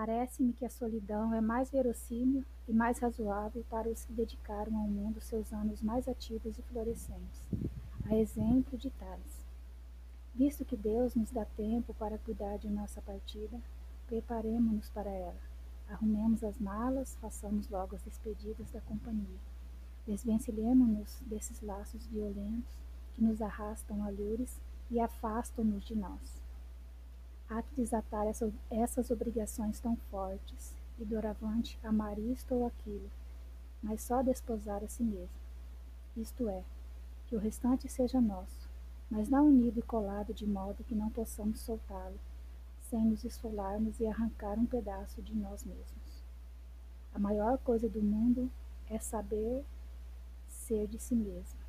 Parece-me que a solidão é mais verossímil e mais razoável para os que dedicaram ao mundo seus anos mais ativos e florescentes, a exemplo de tais. Visto que Deus nos dá tempo para cuidar de nossa partida, preparemo-nos para ela. Arrumemos as malas, façamos logo as despedidas da companhia. Desvencilhemo-nos desses laços violentos que nos arrastam a lures e afastam-nos de nós. Há que desatar essa, essas obrigações tão fortes e doravante amar isto ou aquilo, mas só desposar a si mesmo. Isto é, que o restante seja nosso, mas não unido e colado de modo que não possamos soltá-lo, sem nos esfolarmos e arrancar um pedaço de nós mesmos. A maior coisa do mundo é saber ser de si mesmo.